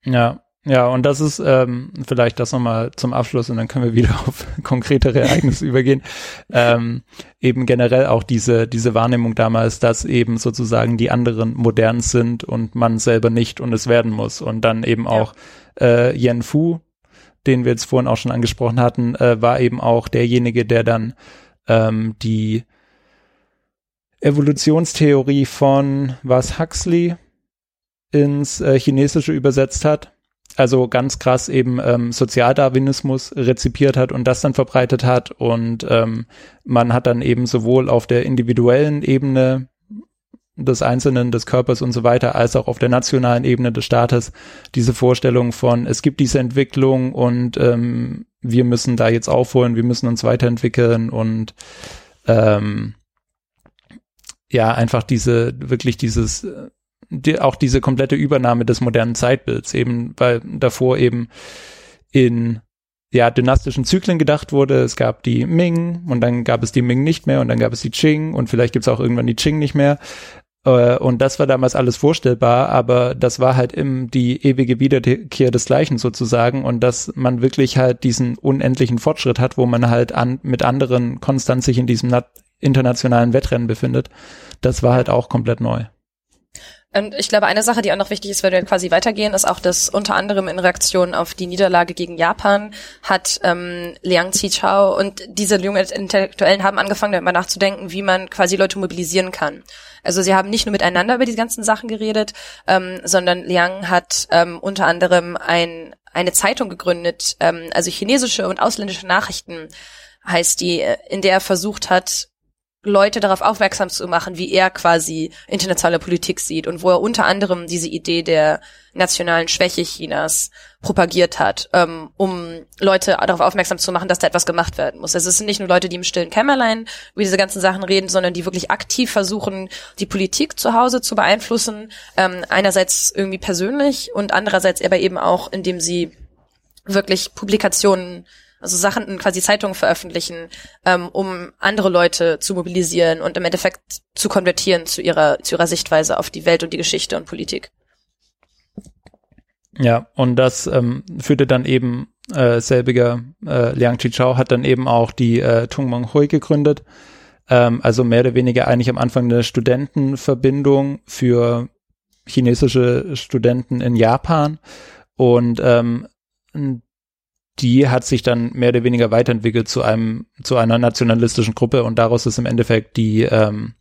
Ja, ja, und das ist ähm, vielleicht das nochmal zum Abschluss und dann können wir wieder auf konkretere Ereignisse übergehen. Ähm, eben generell auch diese, diese Wahrnehmung damals, dass eben sozusagen die anderen modern sind und man selber nicht und es werden muss. Und dann eben auch ja. äh, Yen Fu, den wir jetzt vorhin auch schon angesprochen hatten, äh, war eben auch derjenige, der dann ähm, die Evolutionstheorie von was Huxley ins äh, Chinesische übersetzt hat. Also ganz krass eben ähm, Sozialdarwinismus rezipiert hat und das dann verbreitet hat. Und ähm, man hat dann eben sowohl auf der individuellen Ebene des Einzelnen, des Körpers und so weiter, als auch auf der nationalen Ebene des Staates diese Vorstellung von, es gibt diese Entwicklung und ähm, wir müssen da jetzt aufholen, wir müssen uns weiterentwickeln und ähm, ja, einfach diese, wirklich dieses, die, auch diese komplette Übernahme des modernen Zeitbilds, eben, weil davor eben in ja, dynastischen Zyklen gedacht wurde. Es gab die Ming und dann gab es die Ming nicht mehr und dann gab es die Qing und vielleicht gibt es auch irgendwann die Qing nicht mehr. Äh, und das war damals alles vorstellbar, aber das war halt im die ewige Wiederkehr des Gleichen sozusagen und dass man wirklich halt diesen unendlichen Fortschritt hat, wo man halt an, mit anderen konstant sich in diesem internationalen Wettrennen befindet, das war halt auch komplett neu. Und ich glaube, eine Sache, die auch noch wichtig ist, wenn wir quasi weitergehen, ist auch, dass unter anderem in Reaktion auf die Niederlage gegen Japan hat ähm, Liang Qichao und diese jungen Intellektuellen haben angefangen, darüber nachzudenken, wie man quasi Leute mobilisieren kann. Also sie haben nicht nur miteinander über die ganzen Sachen geredet, ähm, sondern Liang hat ähm, unter anderem ein, eine Zeitung gegründet, ähm, also chinesische und ausländische Nachrichten heißt die, äh, in der er versucht hat, Leute darauf aufmerksam zu machen, wie er quasi internationale Politik sieht und wo er unter anderem diese Idee der nationalen Schwäche Chinas propagiert hat, ähm, um Leute darauf aufmerksam zu machen, dass da etwas gemacht werden muss. Also es sind nicht nur Leute, die im stillen Kämmerlein über diese ganzen Sachen reden, sondern die wirklich aktiv versuchen, die Politik zu Hause zu beeinflussen. Ähm, einerseits irgendwie persönlich und andererseits aber eben auch, indem sie wirklich Publikationen also Sachen quasi Zeitungen veröffentlichen, ähm, um andere Leute zu mobilisieren und im Endeffekt zu konvertieren zu ihrer, zu ihrer Sichtweise auf die Welt und die Geschichte und Politik. Ja, und das ähm, führte dann eben äh, selbiger äh, Liang Qichao hat dann eben auch die äh, Tungmong Hui gegründet. Ähm, also mehr oder weniger eigentlich am Anfang eine Studentenverbindung für chinesische Studenten in Japan. Und ähm, die hat sich dann mehr oder weniger weiterentwickelt zu einem, zu einer nationalistischen Gruppe und daraus ist im Endeffekt die ähm,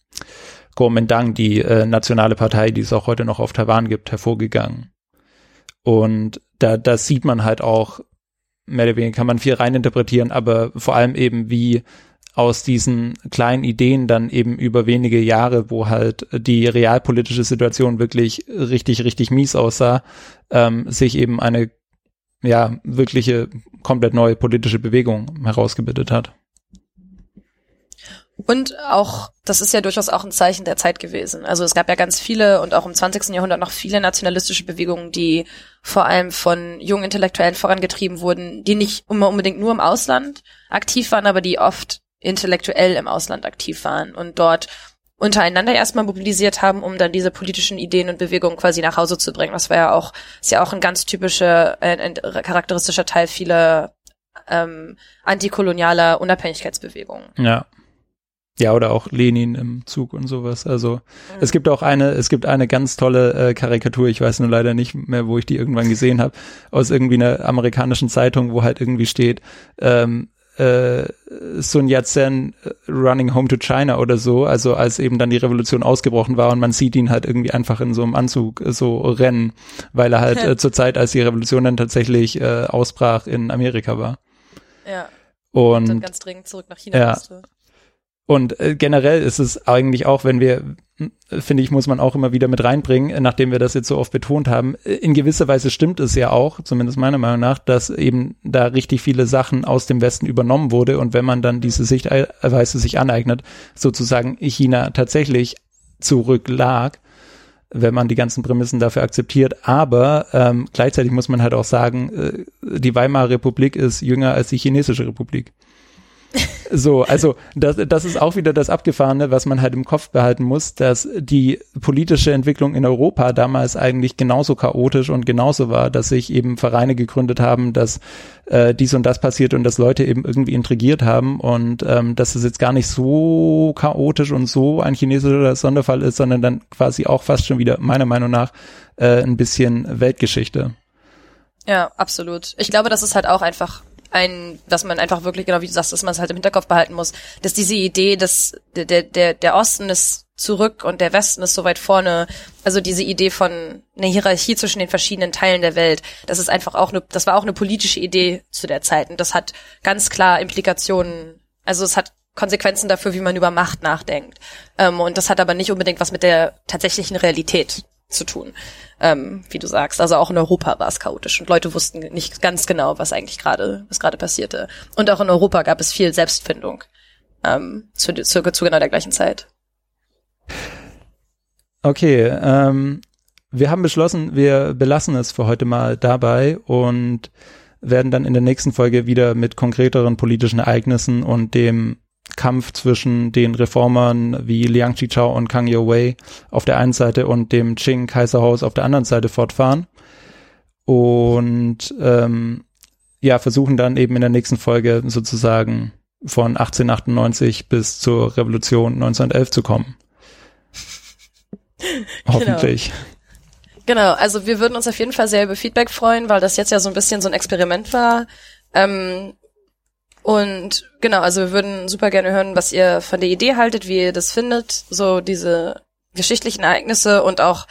Kuomintang, die äh, nationale Partei, die es auch heute noch auf Taiwan gibt, hervorgegangen. Und da, da sieht man halt auch, mehr oder weniger kann man viel reininterpretieren, aber vor allem eben wie aus diesen kleinen Ideen dann eben über wenige Jahre, wo halt die realpolitische Situation wirklich richtig, richtig mies aussah, ähm, sich eben eine ja wirkliche komplett neue politische Bewegung herausgebildet hat. Und auch, das ist ja durchaus auch ein Zeichen der Zeit gewesen. Also es gab ja ganz viele und auch im 20. Jahrhundert noch viele nationalistische Bewegungen, die vor allem von jungen Intellektuellen vorangetrieben wurden, die nicht immer unbedingt nur im Ausland aktiv waren, aber die oft intellektuell im Ausland aktiv waren und dort untereinander erstmal mobilisiert haben, um dann diese politischen Ideen und Bewegungen quasi nach Hause zu bringen. Das war ja auch, ist ja auch ein ganz typischer, ein, ein charakteristischer Teil vieler ähm, antikolonialer Unabhängigkeitsbewegungen. Ja. Ja, oder auch Lenin im Zug und sowas. Also mhm. es gibt auch eine, es gibt eine ganz tolle äh, Karikatur, ich weiß nur leider nicht mehr, wo ich die irgendwann gesehen habe, aus irgendwie einer amerikanischen Zeitung, wo halt irgendwie steht, ähm, äh, Sun Yat-sen äh, running home to China oder so, also als eben dann die Revolution ausgebrochen war und man sieht ihn halt irgendwie einfach in so einem Anzug so rennen, weil er halt äh, zur Zeit, als die Revolution dann tatsächlich äh, ausbrach, in Amerika war. Ja. Und, und dann ganz dringend zurück nach China ja. musste. Und äh, generell ist es eigentlich auch, wenn wir, finde ich, muss man auch immer wieder mit reinbringen, nachdem wir das jetzt so oft betont haben, äh, in gewisser Weise stimmt es ja auch, zumindest meiner Meinung nach, dass eben da richtig viele Sachen aus dem Westen übernommen wurde und wenn man dann diese Sichtweise sich aneignet, sozusagen China tatsächlich zurücklag, wenn man die ganzen Prämissen dafür akzeptiert. Aber ähm, gleichzeitig muss man halt auch sagen, äh, die Weimarer Republik ist jünger als die chinesische Republik. So, also das, das ist auch wieder das Abgefahrene, was man halt im Kopf behalten muss, dass die politische Entwicklung in Europa damals eigentlich genauso chaotisch und genauso war, dass sich eben Vereine gegründet haben, dass äh, dies und das passiert und dass Leute eben irgendwie intrigiert haben und ähm, dass es jetzt gar nicht so chaotisch und so ein chinesischer Sonderfall ist, sondern dann quasi auch fast schon wieder meiner Meinung nach äh, ein bisschen Weltgeschichte. Ja, absolut. Ich glaube, das ist halt auch einfach ein, dass man einfach wirklich, genau wie du sagst, dass man es halt im Hinterkopf behalten muss, dass diese Idee, dass der, der, der Osten ist zurück und der Westen ist so weit vorne, also diese Idee von einer Hierarchie zwischen den verschiedenen Teilen der Welt, das ist einfach auch eine, das war auch eine politische Idee zu der Zeit und das hat ganz klar Implikationen, also es hat Konsequenzen dafür, wie man über Macht nachdenkt. Ähm, und das hat aber nicht unbedingt was mit der tatsächlichen Realität zu tun, ähm, wie du sagst. Also auch in Europa war es chaotisch und Leute wussten nicht ganz genau, was eigentlich gerade, was gerade passierte. Und auch in Europa gab es viel Selbstfindung ähm, zu, zu, zu genau der gleichen Zeit. Okay, ähm, wir haben beschlossen, wir belassen es für heute mal dabei und werden dann in der nächsten Folge wieder mit konkreteren politischen Ereignissen und dem Kampf zwischen den Reformern wie Liang Qichao und Kang Youwei auf der einen Seite und dem Qing Kaiserhaus auf der anderen Seite fortfahren. Und ähm, ja, versuchen dann eben in der nächsten Folge sozusagen von 1898 bis zur Revolution 1911 zu kommen. Hoffentlich. Genau. genau, also wir würden uns auf jeden Fall sehr über Feedback freuen, weil das jetzt ja so ein bisschen so ein Experiment war. Ähm, und genau, also wir würden super gerne hören, was ihr von der Idee haltet, wie ihr das findet, so diese geschichtlichen Ereignisse und auch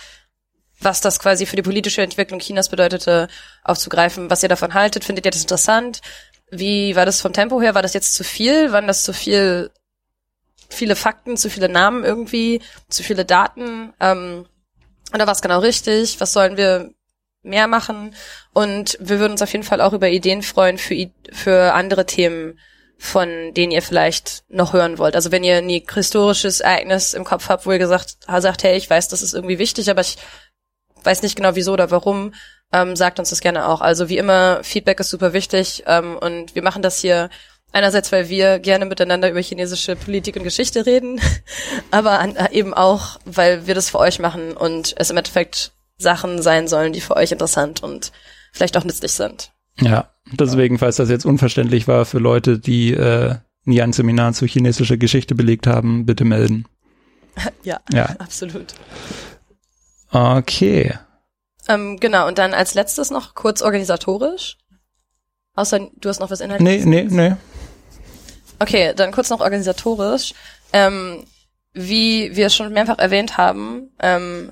was das quasi für die politische Entwicklung Chinas bedeutete, aufzugreifen, was ihr davon haltet. Findet ihr das interessant? Wie war das vom Tempo her? War das jetzt zu viel? Waren das zu viel, viele Fakten, zu viele Namen irgendwie, zu viele Daten? Ähm, oder was genau richtig? Was sollen wir mehr machen. Und wir würden uns auf jeden Fall auch über Ideen freuen für, für andere Themen, von denen ihr vielleicht noch hören wollt. Also wenn ihr ein historisches Ereignis im Kopf habt, wo ihr gesagt, sagt, hey, ich weiß, das ist irgendwie wichtig, aber ich weiß nicht genau wieso oder warum, ähm, sagt uns das gerne auch. Also wie immer, Feedback ist super wichtig ähm, und wir machen das hier einerseits, weil wir gerne miteinander über chinesische Politik und Geschichte reden, aber an, eben auch, weil wir das für euch machen und es im Endeffekt Sachen sein sollen, die für euch interessant und vielleicht auch nützlich sind. Ja, deswegen, falls das jetzt unverständlich war für Leute, die äh, nie ein Seminar zu chinesischer Geschichte belegt haben, bitte melden. ja, ja, absolut. Okay. Ähm, genau, und dann als letztes noch kurz organisatorisch. Außer du hast noch was inhaltliches. Nee, nee, nee. Okay, dann kurz noch organisatorisch. Ähm, wie wir schon mehrfach erwähnt haben, ähm,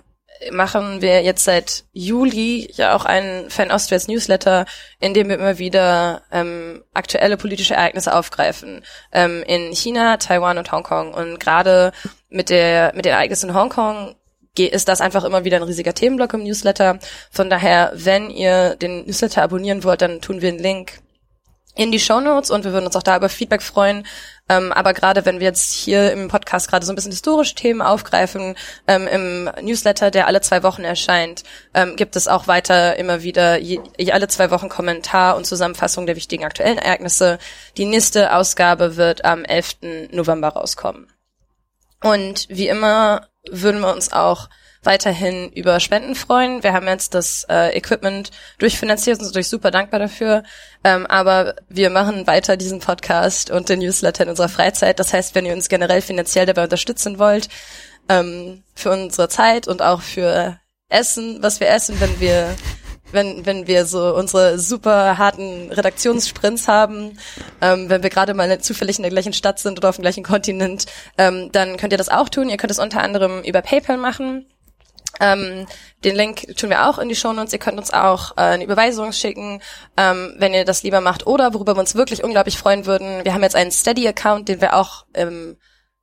machen wir jetzt seit Juli ja auch einen Fan Austrias Newsletter, in dem wir immer wieder ähm, aktuelle politische Ereignisse aufgreifen. Ähm, in China, Taiwan und Hongkong. Und gerade mit der mit den Ereignissen in Hongkong ist das einfach immer wieder ein riesiger Themenblock im Newsletter. Von daher, wenn ihr den Newsletter abonnieren wollt, dann tun wir einen Link in die Show Notes und wir würden uns auch da über Feedback freuen. Ähm, aber gerade wenn wir jetzt hier im Podcast gerade so ein bisschen historische Themen aufgreifen, ähm, im Newsletter, der alle zwei Wochen erscheint, ähm, gibt es auch weiter immer wieder je, je alle zwei Wochen Kommentar und Zusammenfassung der wichtigen aktuellen Ereignisse. Die nächste Ausgabe wird am 11. November rauskommen. Und wie immer würden wir uns auch weiterhin über Spenden freuen. Wir haben jetzt das äh, Equipment durchfinanziert und sind euch super dankbar dafür. Ähm, aber wir machen weiter diesen Podcast und den Newsletter in unserer Freizeit. Das heißt, wenn ihr uns generell finanziell dabei unterstützen wollt, ähm, für unsere Zeit und auch für Essen, was wir essen, wenn wir wenn, wenn wir so unsere super harten Redaktionssprints haben, ähm, wenn wir gerade mal zufällig in der gleichen Stadt sind oder auf dem gleichen Kontinent, ähm, dann könnt ihr das auch tun. Ihr könnt es unter anderem über PayPal machen. Ähm, den Link tun wir auch in die Shownotes. Ihr könnt uns auch äh, eine Überweisung schicken, ähm, wenn ihr das lieber macht. Oder worüber wir uns wirklich unglaublich freuen würden, wir haben jetzt einen Steady-Account, den wir auch ähm,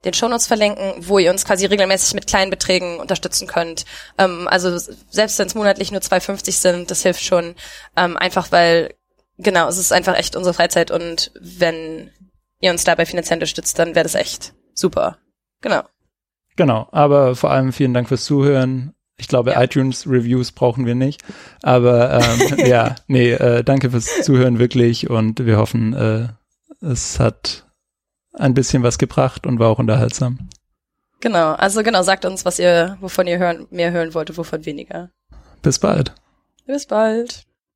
den Shownotes verlinken, wo ihr uns quasi regelmäßig mit kleinen Beträgen unterstützen könnt. Ähm, also selbst wenn es monatlich nur 2,50 sind, das hilft schon. Ähm, einfach weil, genau, es ist einfach echt unsere Freizeit und wenn ihr uns dabei finanziell unterstützt, dann wäre das echt super. Genau. Genau, aber vor allem vielen Dank fürs Zuhören. Ich glaube, ja. iTunes-Reviews brauchen wir nicht. Aber ähm, ja, nee, äh, danke fürs Zuhören wirklich und wir hoffen, äh, es hat ein bisschen was gebracht und war auch unterhaltsam. Genau, also genau, sagt uns, was ihr, wovon ihr hören, mehr hören wolltet, wovon weniger. Bis bald. Bis bald.